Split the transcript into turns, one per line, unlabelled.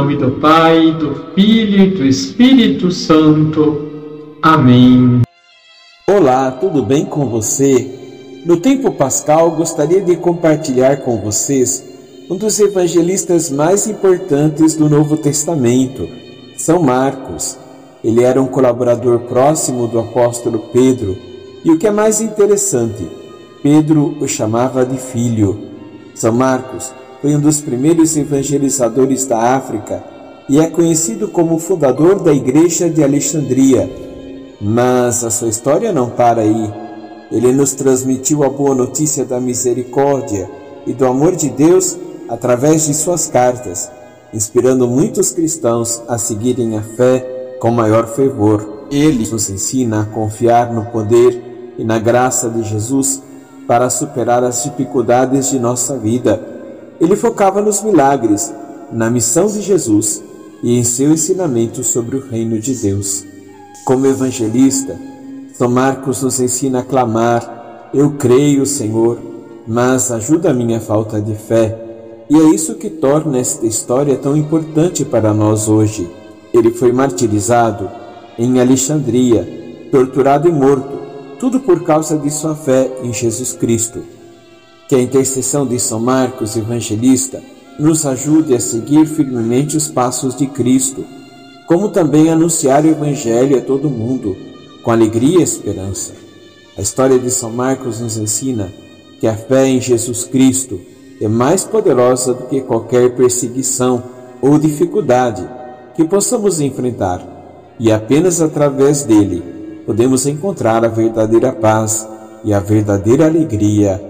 nome do Pai, do Filho e do Espírito Santo. Amém.
Olá, tudo bem com você? No tempo pascal, gostaria de compartilhar com vocês um dos evangelistas mais importantes do Novo Testamento, São Marcos. Ele era um colaborador próximo do apóstolo Pedro, e o que é mais interessante, Pedro o chamava de filho. São Marcos foi um dos primeiros evangelizadores da África e é conhecido como fundador da Igreja de Alexandria. Mas a sua história não para aí. Ele nos transmitiu a boa notícia da misericórdia e do amor de Deus através de suas cartas, inspirando muitos cristãos a seguirem a fé com maior fervor. Ele nos ensina a confiar no poder e na graça de Jesus para superar as dificuldades de nossa vida ele focava nos milagres, na missão de Jesus e em seu ensinamento sobre o reino de Deus. Como evangelista, São Marcos nos ensina a clamar: Eu creio, Senhor, mas ajuda a minha falta de fé. E é isso que torna esta história tão importante para nós hoje. Ele foi martirizado em Alexandria, torturado e morto, tudo por causa de sua fé em Jesus Cristo. Que a intercessão de São Marcos Evangelista nos ajude a seguir firmemente os passos de Cristo, como também anunciar o Evangelho a todo mundo, com alegria e esperança. A história de São Marcos nos ensina que a fé em Jesus Cristo é mais poderosa do que qualquer perseguição ou dificuldade que possamos enfrentar, e apenas através dele podemos encontrar a verdadeira paz e a verdadeira alegria